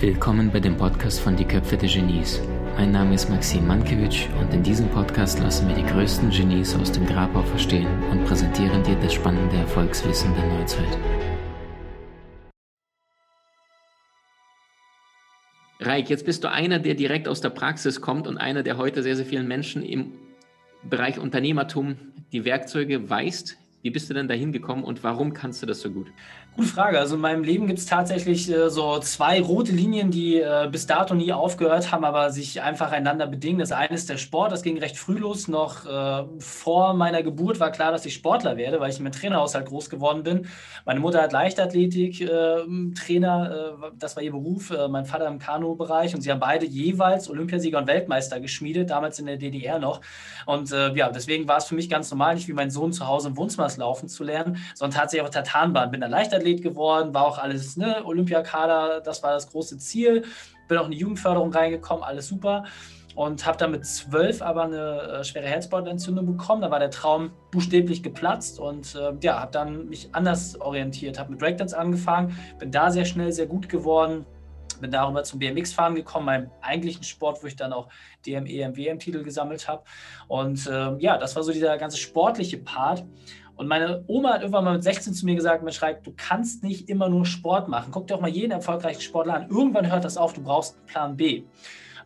Willkommen bei dem Podcast von Die Köpfe der Genies. Mein Name ist Maxim Mankewitsch und in diesem Podcast lassen wir die größten Genies aus dem Grabau verstehen und präsentieren dir das spannende Erfolgswissen der Neuzeit. Reik, jetzt bist du einer, der direkt aus der Praxis kommt und einer, der heute sehr, sehr vielen Menschen im Bereich Unternehmertum die Werkzeuge weist. Wie bist du denn dahin gekommen und warum kannst du das so gut? Gute Frage. Also in meinem Leben gibt es tatsächlich äh, so zwei rote Linien, die äh, bis dato nie aufgehört haben, aber sich einfach einander bedingen. Das eine ist der Sport, das ging recht früh los. Noch äh, vor meiner Geburt war klar, dass ich Sportler werde, weil ich im Trainerhaushalt groß geworden bin. Meine Mutter hat Leichtathletik, äh, Trainer, äh, das war ihr Beruf, äh, mein Vater im Kanu-Bereich und sie haben beide jeweils Olympiasieger und Weltmeister geschmiedet, damals in der DDR noch. Und ja, deswegen war es für mich ganz normal, nicht wie mein Sohn zu Hause im Wohnzimmer laufen zu lernen, sondern tatsächlich auf Tartanbahn. Bin dann Leichtathlet geworden, war auch alles, ne, Olympiakader, das war das große Ziel. Bin auch in die Jugendförderung reingekommen, alles super. Und habe dann mit zwölf aber eine äh, schwere Herzbeutelentzündung bekommen. Da war der Traum buchstäblich geplatzt und äh, ja, habe dann mich anders orientiert, habe mit Breakdance angefangen, bin da sehr schnell sehr gut geworden bin darüber zum BMX-Fahren gekommen, meinem eigentlichen Sport, wo ich dann auch DME, WM-Titel gesammelt habe. Und äh, ja, das war so dieser ganze sportliche Part. Und meine Oma hat irgendwann mal mit 16 zu mir gesagt, Mensch, Reik, du kannst nicht immer nur Sport machen. Guck dir auch mal jeden erfolgreichen Sportler an. Irgendwann hört das auf, du brauchst einen Plan B.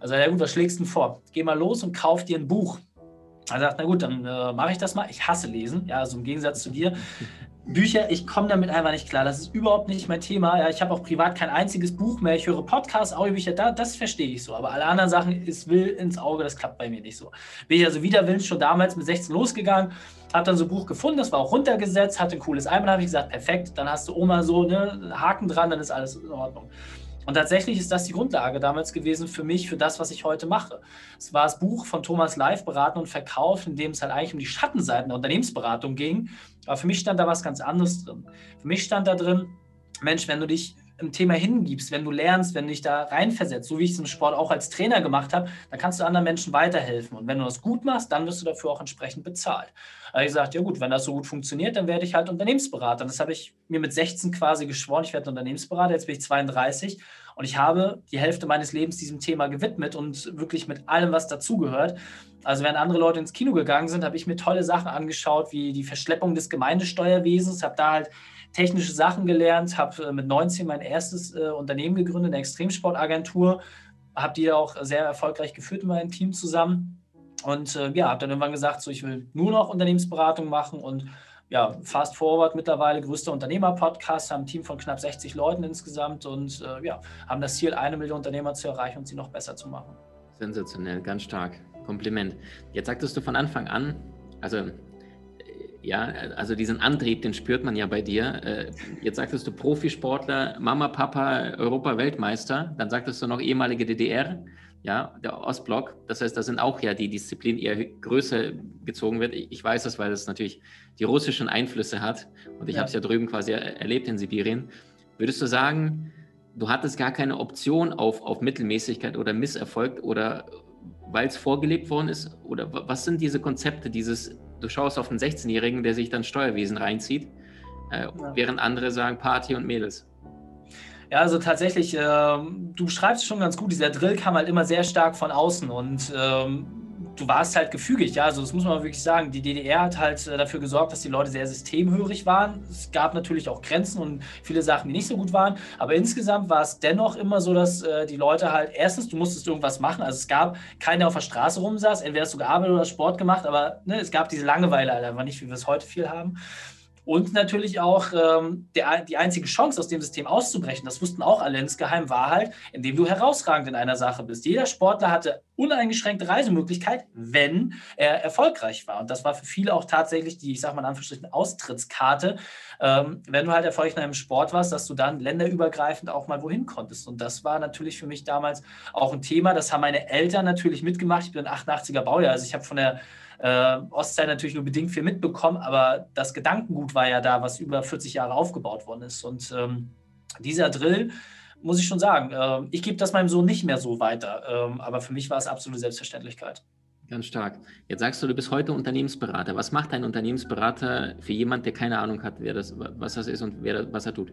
Also, ja gut, was schlägst du denn vor? Geh mal los und kauf dir ein Buch. Er sagt, na gut, dann äh, mache ich das mal. Ich hasse lesen, ja, also im Gegensatz zu dir. Bücher, ich komme damit einfach nicht klar. Das ist überhaupt nicht mein Thema. Ja, ich habe auch privat kein einziges Buch mehr. Ich höre Podcasts, Audiobücher, da, das verstehe ich so. Aber alle anderen Sachen ist will ins Auge, das klappt bei mir nicht so. Bin ich also widerwillens schon damals mit 16 losgegangen, habe dann so ein Buch gefunden, das war auch runtergesetzt, hatte ein cooles Einmal, habe ich gesagt, perfekt, dann hast du Oma so ne, Haken dran, dann ist alles in Ordnung. Und tatsächlich ist das die Grundlage damals gewesen für mich, für das, was ich heute mache. Es war das Buch von Thomas Live, Beraten und Verkauf, in dem es halt eigentlich um die Schattenseiten der Unternehmensberatung ging. Aber für mich stand da was ganz anderes drin. Für mich stand da drin, Mensch, wenn du dich im Thema hingibst, wenn du lernst, wenn du dich da reinversetzt, so wie ich es im Sport auch als Trainer gemacht habe, dann kannst du anderen Menschen weiterhelfen. Und wenn du das gut machst, dann wirst du dafür auch entsprechend bezahlt. Da habe ich gesagt, ja gut, wenn das so gut funktioniert, dann werde ich halt Unternehmensberater. Das habe ich mir mit 16 quasi geschworen, ich werde Unternehmensberater, jetzt bin ich 32 und ich habe die Hälfte meines Lebens diesem Thema gewidmet und wirklich mit allem, was dazugehört. Also während andere Leute ins Kino gegangen sind, habe ich mir tolle Sachen angeschaut, wie die Verschleppung des Gemeindesteuerwesens, habe da halt technische Sachen gelernt, habe äh, mit 19 mein erstes äh, Unternehmen gegründet, eine Extremsportagentur, habe die auch sehr erfolgreich geführt mit meinem Team zusammen. Und äh, ja, habe dann irgendwann gesagt, so ich will nur noch Unternehmensberatung machen und ja, Fast Forward mittlerweile größter Unternehmer-Podcast, haben ein Team von knapp 60 Leuten insgesamt und äh, ja, haben das Ziel, eine Million Unternehmer zu erreichen und sie noch besser zu machen. Sensationell, ganz stark. Kompliment. Jetzt sagtest du von Anfang an, also ja, also diesen Antrieb, den spürt man ja bei dir. Äh, jetzt sagtest du Profisportler, Mama, Papa, Europa-Weltmeister. Dann sagtest du noch ehemalige DDR, ja, der Ostblock. Das heißt, da sind auch ja die Disziplinen eher größer gezogen wird. Ich weiß das, weil es natürlich die russischen Einflüsse hat. Und ich ja. habe es ja drüben quasi erlebt in Sibirien. Würdest du sagen, du hattest gar keine Option auf, auf Mittelmäßigkeit oder Misserfolg oder weil es vorgelebt worden ist? Oder was sind diese Konzepte, dieses du schaust auf einen 16-Jährigen, der sich dann Steuerwesen reinzieht, äh, ja. während andere sagen Party und Mädels. Ja, also tatsächlich, äh, du schreibst schon ganz gut, dieser Drill kam halt immer sehr stark von außen und ähm, du warst halt gefügig, ja, also das muss man wirklich sagen. Die DDR hat halt äh, dafür gesorgt, dass die Leute sehr systemhörig waren. Es gab natürlich auch Grenzen und viele Sachen, die nicht so gut waren, aber insgesamt war es dennoch immer so, dass äh, die Leute halt, erstens, du musstest irgendwas machen, also es gab keiner, der auf der Straße rumsaß, entweder hast du gearbeitet oder Sport gemacht, aber ne, es gab diese Langeweile halt einfach nicht, wie wir es heute viel haben. Und natürlich auch ähm, der, die einzige Chance, aus dem System auszubrechen, das wussten auch alle insgeheim, war halt, indem du herausragend in einer Sache bist. Jeder Sportler hatte uneingeschränkte Reisemöglichkeit, wenn er erfolgreich war. Und das war für viele auch tatsächlich die, ich sage mal in Anführungsstrichen, Austrittskarte, ähm, wenn du halt erfolgreich in einem Sport warst, dass du dann länderübergreifend auch mal wohin konntest. Und das war natürlich für mich damals auch ein Thema. Das haben meine Eltern natürlich mitgemacht. Ich bin ein 88er Baujahr, also ich habe von der äh, Ostzeit natürlich nur bedingt viel mitbekommen, aber das Gedankengut war ja da, was über 40 Jahre aufgebaut worden ist. Und ähm, dieser Drill, muss ich schon sagen, äh, ich gebe das meinem Sohn nicht mehr so weiter, ähm, aber für mich war es absolute Selbstverständlichkeit. Ganz stark. Jetzt sagst du, du bist heute Unternehmensberater. Was macht ein Unternehmensberater für jemand, der keine Ahnung hat, wer das, was das ist und wer, was er tut?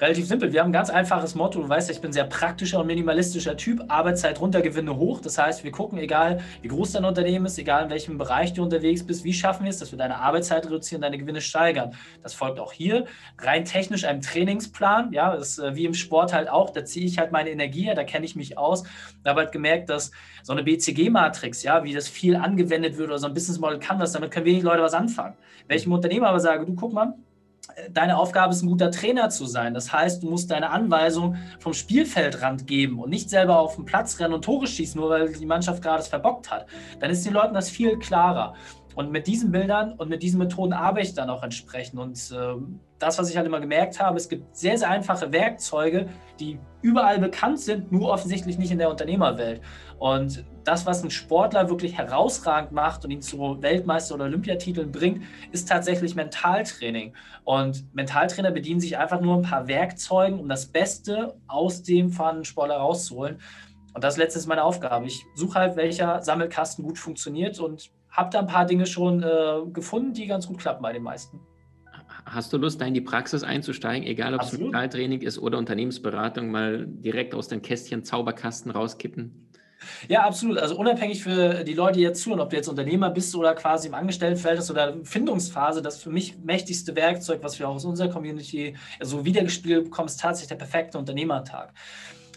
Relativ simpel. Wir haben ein ganz einfaches Motto. Du weißt, ich bin ein sehr praktischer und minimalistischer Typ. Arbeitszeit runter, Gewinne hoch. Das heißt, wir gucken, egal wie groß dein Unternehmen ist, egal in welchem Bereich du unterwegs bist, wie schaffen wir es, dass wir deine Arbeitszeit reduzieren, deine Gewinne steigern. Das folgt auch hier rein technisch einem Trainingsplan. Ja, das ist äh, wie im Sport halt auch. Da ziehe ich halt meine Energie her, da kenne ich mich aus. Da habe halt gemerkt, dass so eine BCG-Matrix, ja, wie das viel angewendet wird oder so ein Business Model kann das, damit können wenig Leute was anfangen. Dem Unternehmer aber sage, du guck mal, deine Aufgabe ist, ein guter Trainer zu sein. Das heißt, du musst deine Anweisung vom Spielfeldrand geben und nicht selber auf den Platz rennen und Tore schießen, nur weil die Mannschaft gerade es verbockt hat. Dann ist den Leuten das viel klarer. Und mit diesen Bildern und mit diesen Methoden arbeite ich dann auch entsprechend. Und äh, das, was ich halt immer gemerkt habe, es gibt sehr, sehr einfache Werkzeuge, die überall bekannt sind, nur offensichtlich nicht in der Unternehmerwelt. Und das, was ein Sportler wirklich herausragend macht und ihn zu Weltmeister- oder Olympiatiteln bringt, ist tatsächlich Mentaltraining. Und Mentaltrainer bedienen sich einfach nur ein paar Werkzeugen, um das Beste aus dem vorhandenen Sportler rauszuholen. Und das letzte ist meine Aufgabe. Ich suche halt, welcher Sammelkasten gut funktioniert und habe da ein paar Dinge schon äh, gefunden, die ganz gut klappen bei den meisten. Hast du Lust, da in die Praxis einzusteigen, egal ob es Mentaltraining ist oder Unternehmensberatung, mal direkt aus dem Kästchen Zauberkasten rauskippen? Ja, absolut. Also unabhängig für die Leute, die jetzt zuhören, ob du jetzt Unternehmer bist oder quasi im Angestelltenverhältnis oder Findungsphase, das für mich mächtigste Werkzeug, was wir auch aus unserer Community so wiedergespielt bekommen, ist tatsächlich der perfekte Unternehmertag.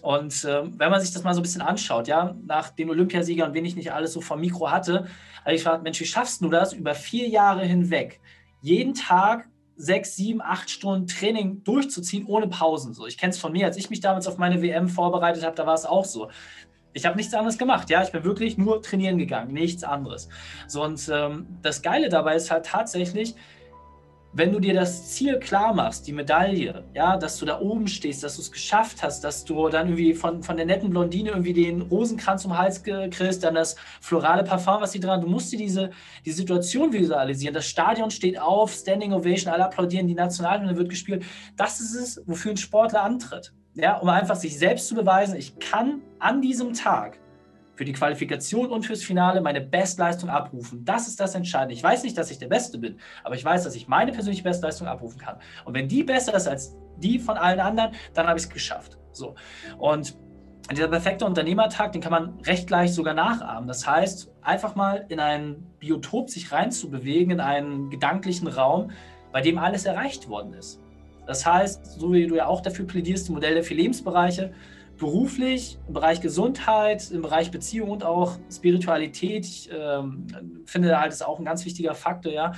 Und äh, wenn man sich das mal so ein bisschen anschaut, ja, nach den Olympiasiegern wen ich nicht alles so vom Mikro hatte, habe ich gefragt, Mensch, wie schaffst du das über vier Jahre hinweg, jeden Tag sechs, sieben, acht Stunden Training durchzuziehen ohne Pausen? So, ich kenne es von mir, als ich mich damals auf meine WM vorbereitet habe, da war es auch so. Ich habe nichts anderes gemacht, ja. Ich bin wirklich nur trainieren gegangen, nichts anderes. So, und ähm, das Geile dabei ist halt tatsächlich, wenn du dir das Ziel klar machst, die Medaille, ja, dass du da oben stehst, dass du es geschafft hast, dass du dann irgendwie von, von der netten Blondine irgendwie den Rosenkranz um den Hals kriegst, dann das florale Parfum, was sie dran, du musst dir diese, die Situation visualisieren. Das Stadion steht auf, Standing Ovation, alle applaudieren, die Nationalhymne wird gespielt. Das ist es, wofür ein Sportler antritt. Ja, um einfach sich selbst zu beweisen, ich kann an diesem Tag für die Qualifikation und fürs Finale meine Bestleistung abrufen. Das ist das Entscheidende. Ich weiß nicht, dass ich der Beste bin, aber ich weiß, dass ich meine persönliche Bestleistung abrufen kann. Und wenn die besser ist als die von allen anderen, dann habe ich es geschafft. So. Und dieser perfekte Unternehmertag, den kann man recht gleich sogar nachahmen. Das heißt, einfach mal in ein Biotop sich reinzubewegen, in einen gedanklichen Raum, bei dem alles erreicht worden ist. Das heißt, so wie du ja auch dafür plädierst, ein Modell der vier Lebensbereiche, beruflich, im Bereich Gesundheit, im Bereich Beziehung und auch Spiritualität. Ich ähm, finde halt, ist auch ein ganz wichtiger Faktor, ja,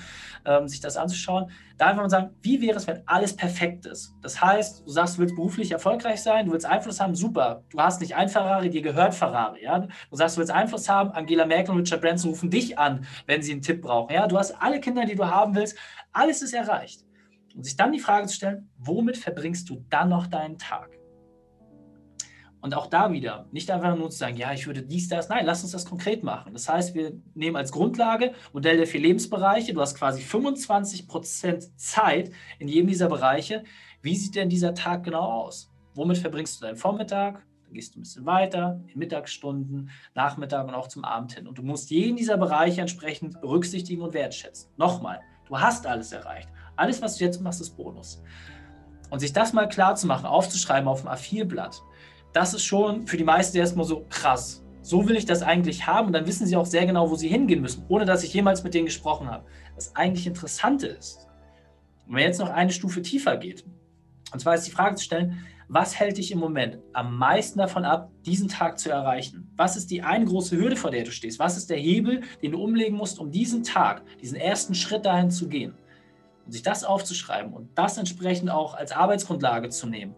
ähm, sich das anzuschauen. Da einfach mal sagen, wie wäre es, wenn alles perfekt ist? Das heißt, du sagst, du willst beruflich erfolgreich sein, du willst Einfluss haben, super. Du hast nicht ein Ferrari, dir gehört Ferrari, ja. Du sagst, du willst Einfluss haben, Angela Merkel und Richard Branson rufen dich an, wenn sie einen Tipp brauchen, ja. Du hast alle Kinder, die du haben willst, alles ist erreicht. Und sich dann die Frage zu stellen, womit verbringst du dann noch deinen Tag? Und auch da wieder, nicht einfach nur zu sagen, ja, ich würde dies, das, nein, lass uns das konkret machen. Das heißt, wir nehmen als Grundlage Modell der vier Lebensbereiche. Du hast quasi 25 Prozent Zeit in jedem dieser Bereiche. Wie sieht denn dieser Tag genau aus? Womit verbringst du deinen Vormittag? Dann gehst du ein bisschen weiter, in Mittagsstunden, Nachmittag und auch zum Abend hin. Und du musst jeden dieser Bereiche entsprechend berücksichtigen und wertschätzen. Nochmal, du hast alles erreicht. Alles, was du jetzt machst, ist Bonus. Und sich das mal klar zu machen, aufzuschreiben auf dem A4-Blatt, das ist schon für die meisten erstmal so krass. So will ich das eigentlich haben und dann wissen sie auch sehr genau, wo sie hingehen müssen, ohne dass ich jemals mit denen gesprochen habe. Das eigentlich Interessante ist, wenn man jetzt noch eine Stufe tiefer geht, und zwar ist die Frage zu stellen, was hält dich im Moment am meisten davon ab, diesen Tag zu erreichen? Was ist die eine große Hürde, vor der du stehst? Was ist der Hebel, den du umlegen musst, um diesen Tag, diesen ersten Schritt dahin zu gehen? Und sich das aufzuschreiben und das entsprechend auch als Arbeitsgrundlage zu nehmen,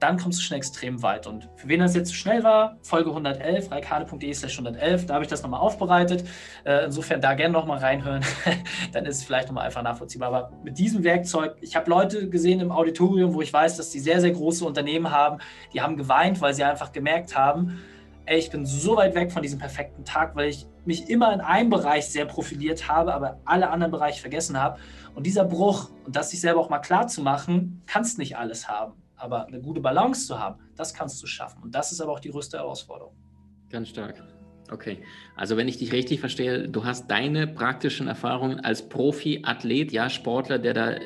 dann kommst du schon extrem weit. Und für wen das jetzt zu schnell war, Folge 111, reikane.de slash 111, da habe ich das nochmal aufbereitet. Äh, insofern da gerne nochmal reinhören, dann ist es vielleicht nochmal einfach nachvollziehbar. Aber mit diesem Werkzeug, ich habe Leute gesehen im Auditorium, wo ich weiß, dass die sehr, sehr große Unternehmen haben, die haben geweint, weil sie einfach gemerkt haben, ey, ich bin so weit weg von diesem perfekten Tag, weil ich mich immer in einem Bereich sehr profiliert habe, aber alle anderen Bereiche vergessen habe. Und dieser Bruch und das sich selber auch mal klar zu machen, kannst nicht alles haben. Aber eine gute Balance zu haben, das kannst du schaffen. Und das ist aber auch die größte Herausforderung. Ganz stark. Okay, also wenn ich dich richtig verstehe, du hast deine praktischen Erfahrungen als Profi-Athlet, ja, Sportler, der da äh,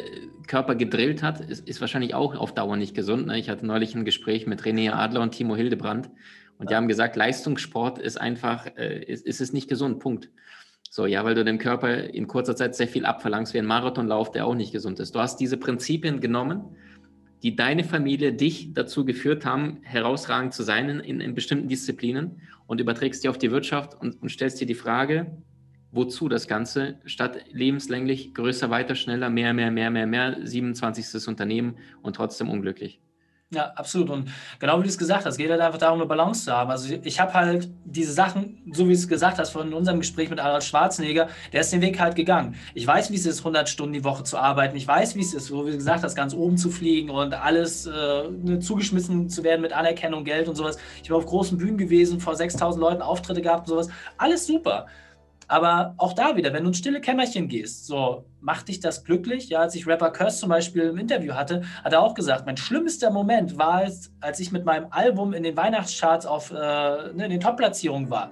Körper gedrillt hat, ist, ist wahrscheinlich auch auf Dauer nicht gesund. Ne? Ich hatte neulich ein Gespräch mit René Adler und Timo Hildebrand und die haben gesagt, Leistungssport ist einfach, äh, ist, ist es nicht gesund, Punkt. So, ja, weil du dem Körper in kurzer Zeit sehr viel abverlangst, wie ein Marathonlauf, der auch nicht gesund ist. Du hast diese Prinzipien genommen, die deine Familie dich dazu geführt haben, herausragend zu sein in, in, bestimmten Disziplinen und überträgst die auf die Wirtschaft und, und stellst dir die Frage, wozu das Ganze, statt lebenslänglich größer, weiter, schneller, mehr, mehr, mehr, mehr, mehr, 27. Unternehmen und trotzdem unglücklich. Ja, absolut. Und genau wie du es gesagt hast, geht halt einfach darum, eine Balance zu haben. Also ich habe halt diese Sachen, so wie du es gesagt hast, von unserem Gespräch mit Arnold Schwarzenegger, der ist den Weg halt gegangen. Ich weiß, wie es ist, 100 Stunden die Woche zu arbeiten. Ich weiß, wie es ist, so wie du gesagt hast, ganz oben zu fliegen und alles äh, ne, zugeschmissen zu werden mit Anerkennung, Geld und sowas. Ich bin auf großen Bühnen gewesen, vor 6000 Leuten Auftritte gehabt und sowas. Alles super. Aber auch da wieder, wenn du ins stille Kämmerchen gehst, so macht dich das glücklich. Ja, als ich Rapper Curse zum Beispiel im Interview hatte, hat er auch gesagt, mein schlimmster Moment war es, als ich mit meinem Album in den Weihnachtscharts auf, äh, ne, in den Top-Platzierungen war.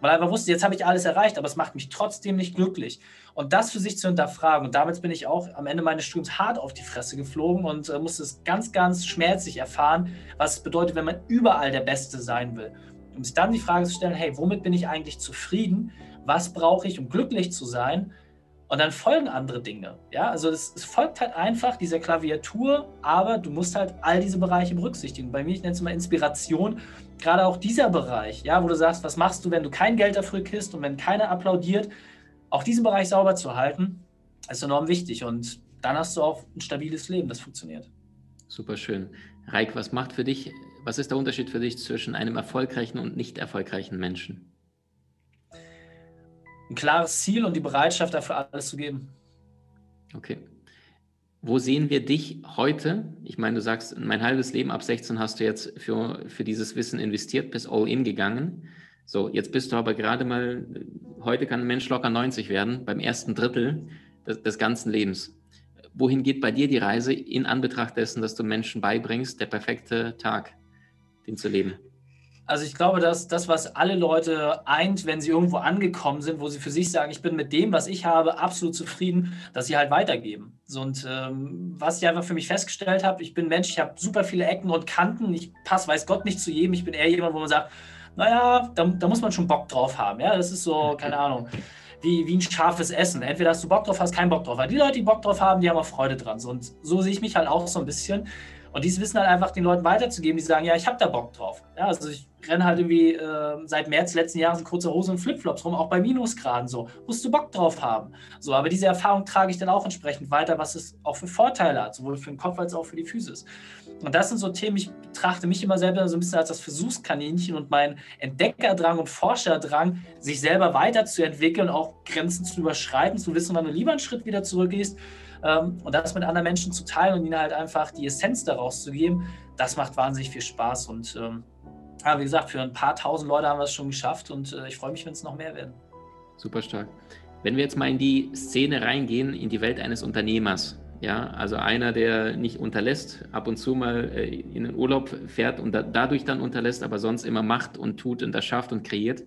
Weil er einfach wusste, jetzt habe ich alles erreicht, aber es macht mich trotzdem nicht glücklich. Und das für sich zu hinterfragen. Und damit bin ich auch am Ende meines Studiums hart auf die Fresse geflogen und äh, musste es ganz, ganz schmerzlich erfahren, was es bedeutet, wenn man überall der Beste sein will. Um sich dann die Frage zu stellen, hey, womit bin ich eigentlich zufrieden? Was brauche ich, um glücklich zu sein? Und dann folgen andere Dinge. Ja, also es, es, folgt halt einfach dieser Klaviatur, aber du musst halt all diese Bereiche berücksichtigen. Bei mir, ich nenne es mal Inspiration, gerade auch dieser Bereich, ja, wo du sagst, was machst du, wenn du kein Geld dafür kriegst und wenn keiner applaudiert, auch diesen Bereich sauber zu halten, ist enorm wichtig. Und dann hast du auch ein stabiles Leben, das funktioniert. Super schön. Reik, was macht für dich, was ist der Unterschied für dich zwischen einem erfolgreichen und nicht erfolgreichen Menschen? Ein klares Ziel und die Bereitschaft dafür alles zu geben. Okay. Wo sehen wir dich heute? Ich meine, du sagst, mein halbes Leben ab 16 hast du jetzt für, für dieses Wissen investiert, bist all in gegangen. So, jetzt bist du aber gerade mal, heute kann ein Mensch locker 90 werden, beim ersten Drittel des, des ganzen Lebens. Wohin geht bei dir die Reise in Anbetracht dessen, dass du Menschen beibringst, der perfekte Tag, den zu leben? Also ich glaube, dass das, was alle Leute eint, wenn sie irgendwo angekommen sind, wo sie für sich sagen, ich bin mit dem, was ich habe, absolut zufrieden, dass sie halt weitergeben. So, und ähm, was ich einfach für mich festgestellt habe, ich bin Mensch, ich habe super viele Ecken und Kanten, ich passe, weiß Gott, nicht zu jedem. Ich bin eher jemand, wo man sagt, naja, da, da muss man schon Bock drauf haben. Ja, das ist so, keine Ahnung. Wie, wie ein scharfes Essen. Entweder hast du Bock drauf, hast keinen Bock drauf. Weil die Leute, die Bock drauf haben, die haben auch Freude dran. So, und so sehe ich mich halt auch so ein bisschen. Und dieses Wissen halt einfach den Leuten weiterzugeben, die sagen, ja, ich habe da Bock drauf. Ja, also ich renne halt irgendwie äh, seit März letzten Jahres in kurzer Hose und Flipflops rum, auch bei Minusgraden so. Musst du Bock drauf haben. So, aber diese Erfahrung trage ich dann auch entsprechend weiter, was es auch für Vorteile hat, sowohl für den Kopf als auch für die Physis. Und das sind so Themen, ich betrachte mich immer selber so ein bisschen als das Versuchskaninchen und mein Entdeckerdrang und Forscherdrang, sich selber weiterzuentwickeln, auch Grenzen zu überschreiten, zu wissen, wann du lieber einen Schritt wieder zurückgehst ähm, und das mit anderen Menschen zu teilen und ihnen halt einfach die Essenz daraus zu geben, das macht wahnsinnig viel Spaß und ähm, ja, wie gesagt, für ein paar tausend Leute haben wir es schon geschafft und äh, ich freue mich, wenn es noch mehr werden. Super stark. Wenn wir jetzt mal in die Szene reingehen, in die Welt eines Unternehmers, ja, also einer, der nicht unterlässt, ab und zu mal äh, in den Urlaub fährt und da, dadurch dann unterlässt, aber sonst immer macht und tut und das schafft und kreiert.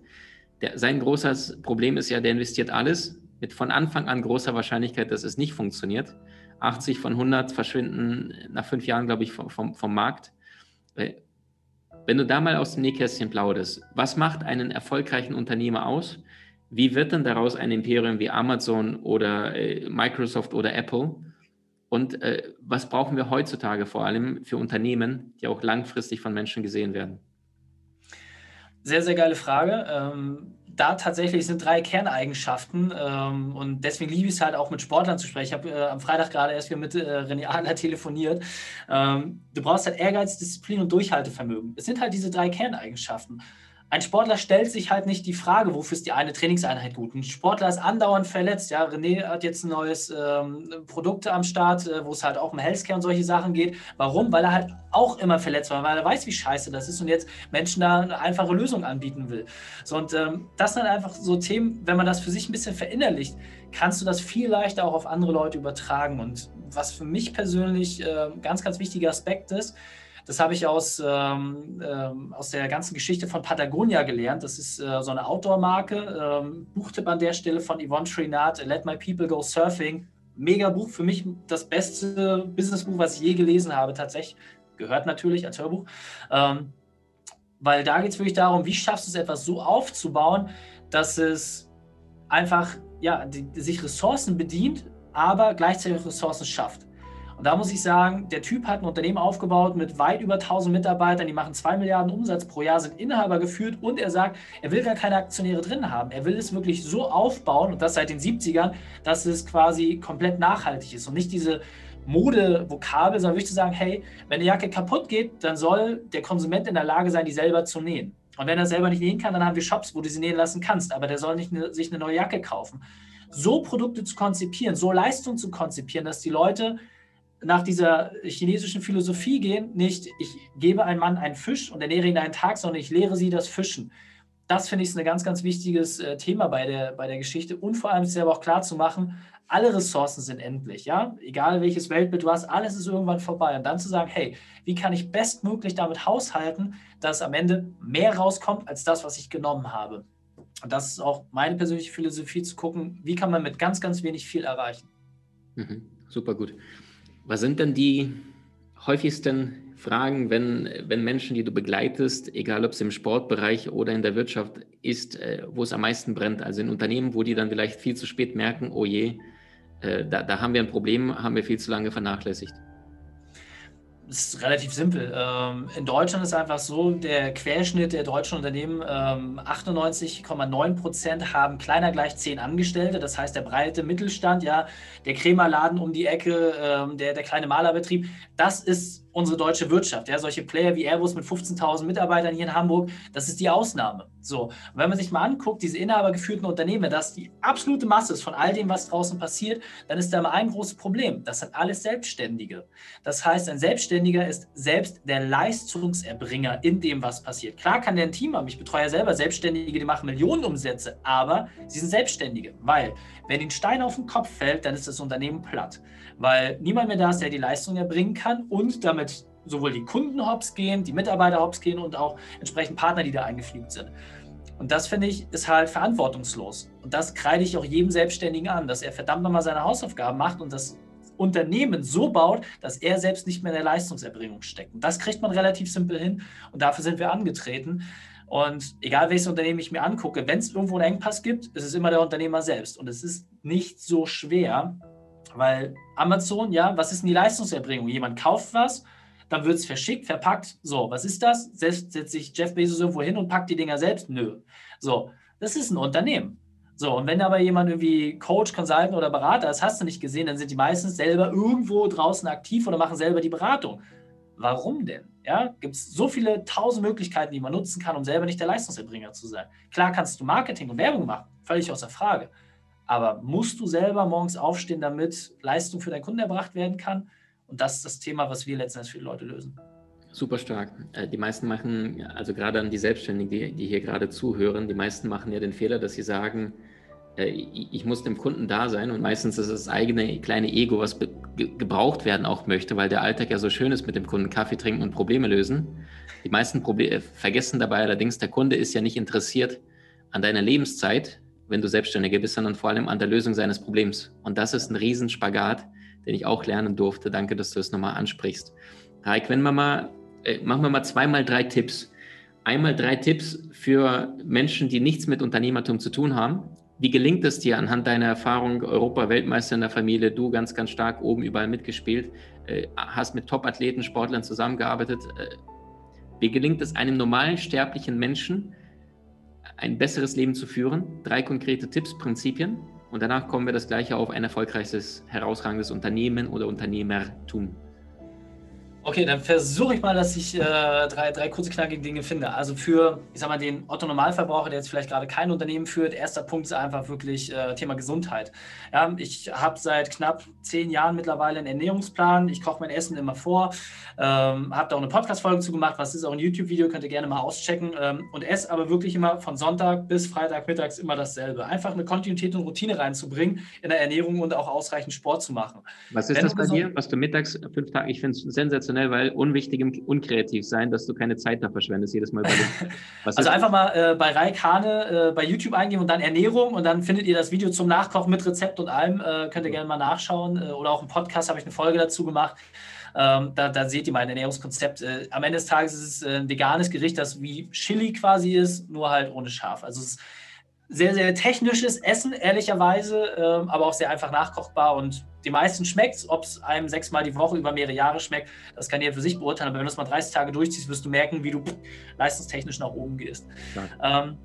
Der, sein großes Problem ist ja, der investiert alles mit von Anfang an großer Wahrscheinlichkeit, dass es nicht funktioniert. 80 von 100 verschwinden nach fünf Jahren, glaube ich, vom, vom Markt. Wenn du da mal aus dem Nähkästchen plauderst, was macht einen erfolgreichen Unternehmer aus? Wie wird denn daraus ein Imperium wie Amazon oder äh, Microsoft oder Apple? Und äh, was brauchen wir heutzutage vor allem für Unternehmen, die auch langfristig von Menschen gesehen werden? Sehr, sehr geile Frage. Ähm, da tatsächlich sind drei Kerneigenschaften ähm, und deswegen liebe ich es halt auch mit Sportlern zu sprechen. Ich habe äh, am Freitag gerade erst wieder mit äh, René Adler telefoniert. Ähm, du brauchst halt Ehrgeiz, Disziplin und Durchhaltevermögen. Es sind halt diese drei Kerneigenschaften. Ein Sportler stellt sich halt nicht die Frage, wofür ist die eine Trainingseinheit gut. Ein Sportler ist andauernd verletzt. Ja, René hat jetzt ein neues ähm, Produkt am Start, äh, wo es halt auch um Healthcare und solche Sachen geht. Warum? Weil er halt auch immer verletzt war, weil er weiß, wie scheiße das ist und jetzt Menschen da eine einfache Lösung anbieten will. So, und ähm, das sind einfach so Themen, wenn man das für sich ein bisschen verinnerlicht, kannst du das viel leichter auch auf andere Leute übertragen. Und was für mich persönlich äh, ganz, ganz wichtiger Aspekt ist, Das habe ich aus, ähm, ähm, aus der ganzen Geschichte von Patagonia gelernt. Das ist äh, so eine Outdoor-Marke. Ähm, Buchtipp an der Stelle von Yvonne Trinat, Let My People Go Surfing. Mega Buch, für mich das beste Businessbuch, was ich je gelesen habe, tatsächlich. Gehört natürlich als Hörbuch. Ähm, weil da geht es wirklich darum, wie schaffst du es etwas so aufzubauen, dass es einfach ja, die sich Ressourcen bedient, aber gleichzeitig Ressourcen schafft. Und da muss ich sagen, der Typ hat ein Unternehmen aufgebaut mit weit über 1000 Mitarbeitern, die machen 2 Milliarden Umsatz pro Jahr, sind Inhaber geführt und er sagt, er will gar keine Aktionäre drin haben. Er will es wirklich so aufbauen und das seit den 70ern, dass es quasi komplett nachhaltig ist und nicht diese Modevokabel, sondern wirklich zu sagen, hey, wenn eine Jacke kaputt geht, dann soll der Konsument in der Lage sein, die selber zu nähen. Und wenn er selber nicht nähen kann, dann haben wir Shops, wo du sie nähen lassen kannst, aber der soll nicht ne, sich eine neue Jacke kaufen. So Produkte zu konzipieren, so Leistung zu konzipieren, dass die Leute nach dieser chinesischen Philosophie gehen, nicht ich gebe einem Mann einen Fisch und ernähre ihn einen Tag, sondern ich lehre sie das Fischen. Das finde ich ein ganz, ganz wichtiges äh, Thema bei der, bei der Geschichte und vor allem ist aber auch klar zu machen, alle Ressourcen sind endlich, ja, egal welches Weltbild du hast, alles ist irgendwann vorbei und dann zu sagen, hey, wie kann ich bestmöglich damit haushalten, dass am Ende mehr rauskommt als das, was ich genommen habe. Und das ist auch meine persönliche Philosophie zu gucken, wie kann man mit ganz, ganz wenig viel erreichen. Mhm, super gut. Was sind denn die häufigsten Fragen, wenn, wenn Menschen, die du begleitest, egal ob es im Sportbereich oder in der Wirtschaft ist, äh, wo es am meisten brennt? Also in Unternehmen, wo die dann vielleicht viel zu spät merken, oh je, äh, da, da haben wir ein Problem, haben wir viel zu lange vernachlässigt ist relativ simpel. Ähm, in Deutschland ist einfach so, der Querschnitt der deutschen Unternehmen, 98,9 ähm, Prozent haben kleiner gleich 10 Angestellte. Das heißt, der breite Mittelstand, ja, der Krämerladen um die Ecke, ähm, der, der kleine Malerbetrieb, das ist unsere deutsche Wirtschaft. Ja, solche Player wie Airbus mit 15.000 Mitarbeitern hier in Hamburg, das ist die Ausnahme. So, und wenn man sich mal anguckt, diese inhabergeführten Unternehmen, das die absolute Masse ist von all dem, was draußen passiert, dann ist da immer ein großes Problem. Das sind alles Selbstständige. Das heißt, ein Selbstständiger ist selbst der Leistungserbringer in dem, was passiert. Klar kann der ein Team haben. Ich betreue ja selber Selbstständige, die machen Millionen Umsätze, aber sie sind Selbstständige, weil wenn ein Stein auf den Kopf fällt, dann ist das Unternehmen platt weil niemand mehr da ist, der die Leistung erbringen kann und damit sowohl die Kunden hops gehen, die Mitarbeiter hops gehen und auch entsprechend Partner, die da eingefliegt sind. Und das finde ich ist halt verantwortungslos. Und das kreide ich auch jedem Selbstständigen an, dass er verdammt nochmal seine Hausaufgaben macht und das Unternehmen so baut, dass er selbst nicht mehr in der Leistungserbringung steckt. Und das kriegt man relativ simpel hin und dafür sind wir angetreten. Und egal welches Unternehmen ich mir angucke, wenn es irgendwo einen Engpass gibt, ist es immer der Unternehmer selbst. Und es ist nicht so schwer, weil Amazon, ja, was ist denn die Leistungserbringung? Jemand kauft was, dann wird es verschickt, verpackt. So, was ist das? Setzt, setzt sich Jeff Bezos irgendwo hin und packt die Dinger selbst? Nö. So, das ist ein Unternehmen. So, und wenn aber jemand irgendwie Coach, Consultant oder Berater ist, hast du nicht gesehen, dann sind die meistens selber irgendwo draußen aktiv oder machen selber die Beratung. Warum denn? Ja, gibt es so viele tausend Möglichkeiten, die man nutzen kann, um selber nicht der Leistungserbringer zu sein. Klar kannst du Marketing und Werbung machen, völlig außer Frage. Aber musst du selber morgens aufstehen, damit Leistung für deinen Kunden erbracht werden kann? Und das ist das Thema, was wir letztendlich für die Leute lösen. Super stark. Äh, die meisten machen, also gerade an die Selbstständigen, die, die hier gerade zuhören, die meisten machen ja den Fehler, dass sie sagen, äh, ich muss dem Kunden da sein und meistens ist es das eigene kleine Ego, was gebraucht werden auch möchte, weil der Alltag ja so schön ist mit dem Kunden, Kaffee trinken und Probleme lösen. Die meisten Proble äh, vergessen dabei allerdings, der Kunde ist ja nicht interessiert an deiner Lebenszeit, wenn du Selbstständiger bist, sondern vor allem an der Lösung seines Problems. Und das ist ein Riesenspagat, den ich auch lernen durfte. Danke, dass du es nochmal ansprichst. Raik, wenn wir mal, äh, machen wir mal zweimal drei Tipps. Einmal drei Tipps für Menschen, die nichts mit Unternehmertum zu tun haben. Wie gelingt es dir anhand deiner Erfahrung, Europa-Weltmeister in der Familie, du ganz, ganz stark oben überall mitgespielt, äh, hast mit Top-Athleten, Sportlern zusammengearbeitet. Äh, wie gelingt es einem normalen sterblichen Menschen, ein besseres Leben zu führen. Drei konkrete Tipps, Prinzipien. Und danach kommen wir das gleiche auf ein erfolgreiches, herausragendes Unternehmen oder Unternehmertum. Okay, dann versuche ich mal, dass ich äh, drei, drei kurze, knackige Dinge finde. Also für, ich sag mal, den Otto-Normalverbraucher, der jetzt vielleicht gerade kein Unternehmen führt, erster Punkt ist einfach wirklich äh, Thema Gesundheit. Ja, ich habe seit knapp zehn Jahren mittlerweile einen Ernährungsplan. Ich koche mein Essen immer vor, ähm, habe da auch eine Podcast-Folge zu gemacht. Was ist auch ein YouTube-Video, könnt ihr gerne mal auschecken. Ähm, und esse aber wirklich immer von Sonntag bis Freitag mittags immer dasselbe. Einfach eine Kontinuität und Routine reinzubringen in der Ernährung und auch ausreichend Sport zu machen. Was ist Wenn das bei dir, was du mittags fünf Tage, ich finde es sensationell sensationell, weil unwichtig und unkreativ sein, dass du keine Zeit da verschwendest, jedes Mal. also einfach mal äh, bei Raik Hane äh, bei YouTube eingeben und dann Ernährung und dann findet ihr das Video zum Nachkochen mit Rezept und allem. Äh, könnt ihr gerne mal nachschauen. Äh, oder auch im Podcast habe ich eine Folge dazu gemacht. Ähm, da, da, seht ihr mein Ernährungskonzept. Äh, am Ende des Tages ist es äh, ein veganes Gericht, das wie Chili quasi ist, nur halt ohne Schaf. Also es ist sehr, sehr technisches Essen, ehrlicherweise, ähm, aber auch sehr einfach nachkochbar und die meisten schmeckt es. Ob es einem sechsmal die Woche über mehrere Jahre schmeckt, das kann ihr für sich beurteilen. Aber wenn du es mal 30 Tage durchziehst, wirst du merken, wie du leistungstechnisch nach oben gehst. Ähm,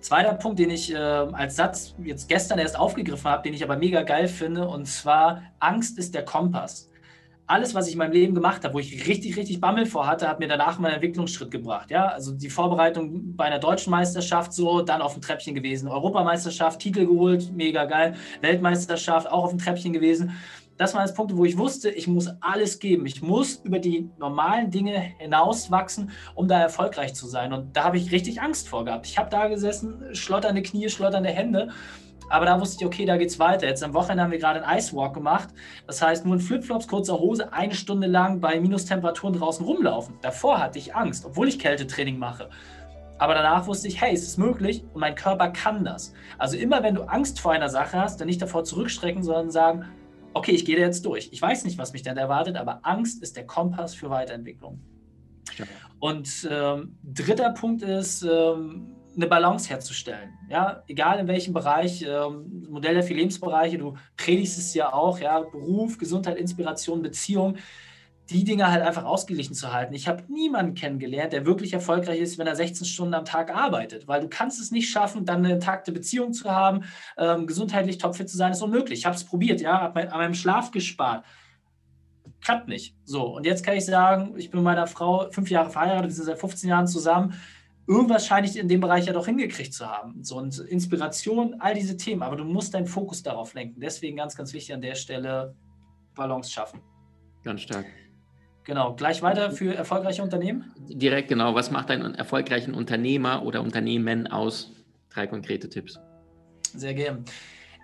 zweiter Punkt, den ich äh, als Satz jetzt gestern erst aufgegriffen habe, den ich aber mega geil finde, und zwar: Angst ist der Kompass alles, was ich in meinem Leben gemacht habe, wo ich richtig, richtig Bammel vor hatte, hat mir danach meinen Entwicklungsschritt gebracht. Ja, also die Vorbereitung bei einer deutschen Meisterschaft so, dann auf dem Treppchen gewesen. Europameisterschaft, Titel geholt, mega geil. Weltmeisterschaft, auch auf dem Treppchen gewesen. Das waren jetzt Punkte, wo ich wusste, ich muss alles geben. Ich muss über die normalen Dinge hinauswachsen, um da erfolgreich zu sein. Und da habe ich richtig Angst vor gehabt. Ich habe da gesessen, schlotternde Knie, schlotternde Hände aber da wusste ich, okay, da geht's weiter. Jetzt am Wochenende haben wir gerade einen Icewalk gemacht. Das heißt, nur in Flipflops, kurzer Hose, eine Stunde lang bei Minustemperaturen draußen rumlaufen. Davor hatte ich Angst, obwohl ich Kältetraining mache. Aber danach wusste ich, hey, es ist möglich und mein Körper kann das. Also immer wenn du Angst vor einer Sache hast, dann nicht davor zurückstrecken, sondern sagen, okay, ich gehe da jetzt durch. Ich weiß nicht, was mich dann erwartet, aber Angst ist der Kompass für Weiterentwicklung. Ja. Und ähm, dritter Punkt ist, ähm, eine Balance herzustellen. Ja, egal in welchem Bereich, ähm, Modell der vier Lebensbereiche, du predigst es ja auch, ja, Beruf, Gesundheit, Inspiration, Beziehung, die Dinge halt einfach ausgeglichen zu halten. Ich habe niemanden kennengelernt, der wirklich erfolgreich ist, wenn er 16 Stunden am Tag arbeitet, weil du kannst es nicht schaffen, dann eine intakte Beziehung zu haben, ähm, gesundheitlich topfit zu sein, ist unmöglich. Ich habe es probiert, ja, habe an meinem Schlaf gespart. Klappt nicht. So, und jetzt kann ich sagen, ich bin mit meiner Frau fünf Jahre verheiratet, wir sind seit 15 Jahren zusammen irgendwas scheine ich in dem Bereich ja doch hingekriegt zu haben. So und Inspiration, all diese Themen, aber du musst deinen Fokus darauf lenken. Deswegen ganz, ganz wichtig an der Stelle Balance schaffen. Ganz stark. Genau, gleich weiter für erfolgreiche Unternehmen? Direkt genau. Was macht einen erfolgreichen Unternehmer oder Unternehmen aus? Drei konkrete Tipps. Sehr gerne.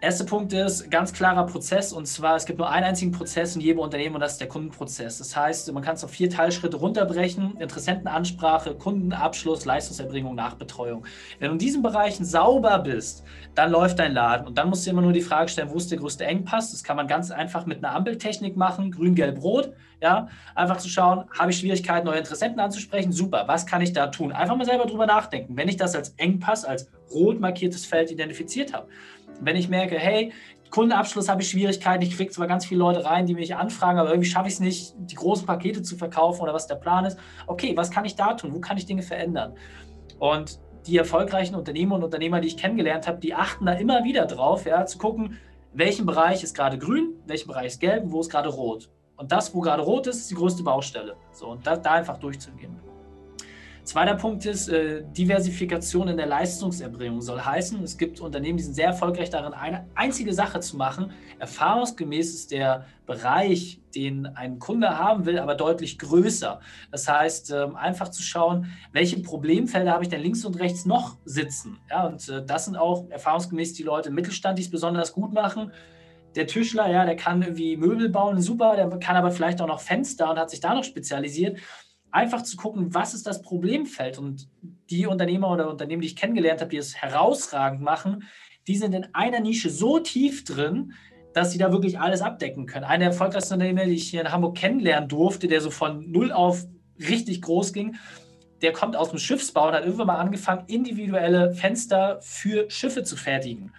Erster Punkt ist ganz klarer Prozess und zwar, es gibt nur einen einzigen Prozess in jedem Unternehmen und das ist der Kundenprozess. Das heißt, man kann es auf vier Teilschritte runterbrechen: Interessentenansprache, Kundenabschluss, Leistungserbringung, Nachbetreuung. Wenn du in diesen Bereichen sauber bist, dann läuft dein Laden und dann musst du immer nur die Frage stellen, wo ist der größte Engpass? Das kann man ganz einfach mit einer Ampeltechnik machen: Grün, Gelb, Rot. Ja, einfach zu schauen, habe ich Schwierigkeiten, neue Interessenten anzusprechen? Super, was kann ich da tun? Einfach mal selber drüber nachdenken. Wenn ich das als Engpass, als rot markiertes Feld identifiziert habe, wenn ich merke, hey, Kundenabschluss habe ich Schwierigkeiten, ich kriege zwar ganz viele Leute rein, die mich anfragen, aber irgendwie schaffe ich es nicht, die großen Pakete zu verkaufen oder was der Plan ist. Okay, was kann ich da tun? Wo kann ich Dinge verändern? Und die erfolgreichen Unternehmer und Unternehmer, die ich kennengelernt habe, die achten da immer wieder drauf, ja, zu gucken, welchen Bereich ist gerade grün, welchen Bereich ist gelb und wo ist gerade rot. Und das, wo gerade rot ist, ist die größte Baustelle. So, und da, da einfach durchzugehen. Zweiter Punkt ist, äh, Diversifikation in der Leistungserbringung soll heißen, es gibt Unternehmen, die sind sehr erfolgreich darin, eine einzige Sache zu machen. Erfahrungsgemäß ist der Bereich, den ein Kunde haben will, aber deutlich größer. Das heißt, äh, einfach zu schauen, welche Problemfelder habe ich denn links und rechts noch sitzen. Ja, und äh, das sind auch erfahrungsgemäß die Leute im Mittelstand, die es besonders gut machen der Tischler, ja, der kann irgendwie Möbel bauen, super, der kann aber vielleicht auch noch Fenster und hat sich da noch spezialisiert einfach zu gucken, was ist das Problemfeld. Und die Unternehmer oder Unternehmen, die ich kennengelernt habe, die es herausragend machen, die sind in einer Nische so tief drin, dass sie da wirklich alles abdecken können. Einer der erfolgreichsten Unternehmer, die ich hier in Hamburg kennenlernen durfte, der so von null auf richtig groß ging, der kommt aus dem Schiffsbau und hat irgendwann mal angefangen, individuelle Fenster für Schiffe zu fertigen.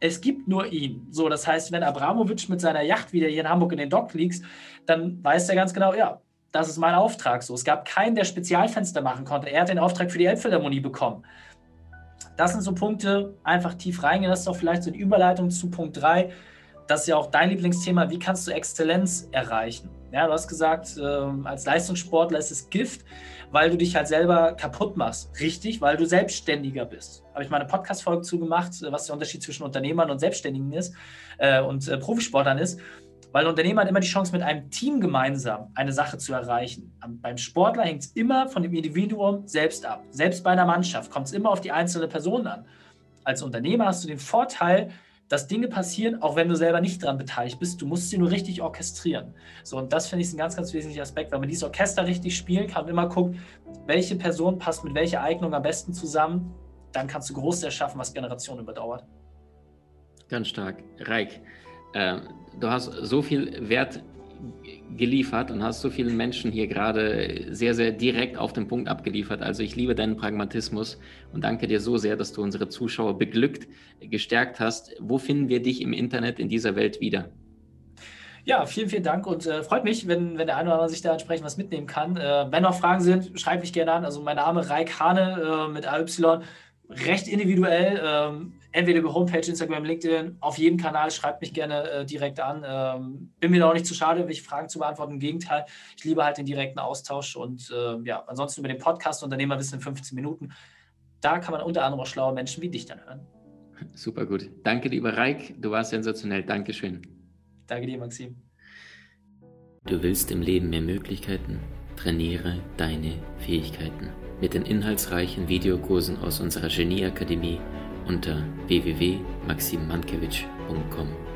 Es gibt nur ihn. So, das heißt, wenn Abramowitsch mit seiner Yacht wieder hier in Hamburg in den Dock liegt, dann weiß er ganz genau, ja, das ist mein Auftrag so. Es gab keinen, der Spezialfenster machen konnte. Er hat den Auftrag für die Elbphilharmonie bekommen. Das sind so Punkte, einfach tief reingehen. Das ist auch vielleicht so eine Überleitung zu Punkt 3. Das ist ja auch dein Lieblingsthema. Wie kannst du Exzellenz erreichen? Ja, du hast gesagt, äh, als Leistungssportler ist es Gift, weil du dich halt selber kaputt machst. Richtig, weil du Selbstständiger bist. Habe ich mal eine Podcast-Folge zugemacht, was der Unterschied zwischen Unternehmern und Selbstständigen ist äh, und äh, Profisportlern ist. Weil ein Unternehmer hat immer die Chance, mit einem Team gemeinsam eine Sache zu erreichen. Beim Sportler hängt es immer von dem Individuum selbst ab. Selbst bei einer Mannschaft kommt es immer auf die einzelne Person an. Als Unternehmer hast du den Vorteil, dass Dinge passieren, auch wenn du selber nicht daran beteiligt bist. Du musst sie nur richtig orchestrieren. So, und das finde ich ein ganz, ganz wesentlicher Aspekt, weil man dieses Orchester richtig spielen kann und immer guckt, welche Person passt mit welcher Eignung am besten zusammen. Dann kannst du Großes erschaffen, was Generationen überdauert. Ganz stark. Reik, äh, du hast so viel Wert geliefert und hast so vielen Menschen hier gerade sehr, sehr direkt auf den Punkt abgeliefert. Also ich liebe deinen Pragmatismus und danke dir so sehr, dass du unsere Zuschauer beglückt, gestärkt hast. Wo finden wir dich im Internet in dieser Welt wieder? Ja, vielen, vielen Dank und äh, freut mich, wenn, wenn der eine oder andere sich da entsprechend was mitnehmen kann. Äh, wenn noch Fragen sind, schreibt mich gerne an. Also mein Name Raik Hane äh, mit AY, recht individuell. Ähm, entweder über Homepage, Instagram, LinkedIn, auf jedem Kanal, schreibt mich gerne äh, direkt an. Ähm, bin mir da auch nicht zu schade, welche Fragen zu beantworten. Im Gegenteil, ich liebe halt den direkten Austausch und äh, ja, ansonsten über den Podcast Unternehmerwissen in 15 Minuten. Da kann man unter anderem auch schlaue Menschen wie dich dann hören. Super gut. Danke, lieber Reik. Du warst sensationell. Dankeschön. Danke dir, Maxim. Du willst im Leben mehr Möglichkeiten? Trainiere deine Fähigkeiten. Mit den inhaltsreichen Videokursen aus unserer Genieakademie unter www.maximmankiewicz.com.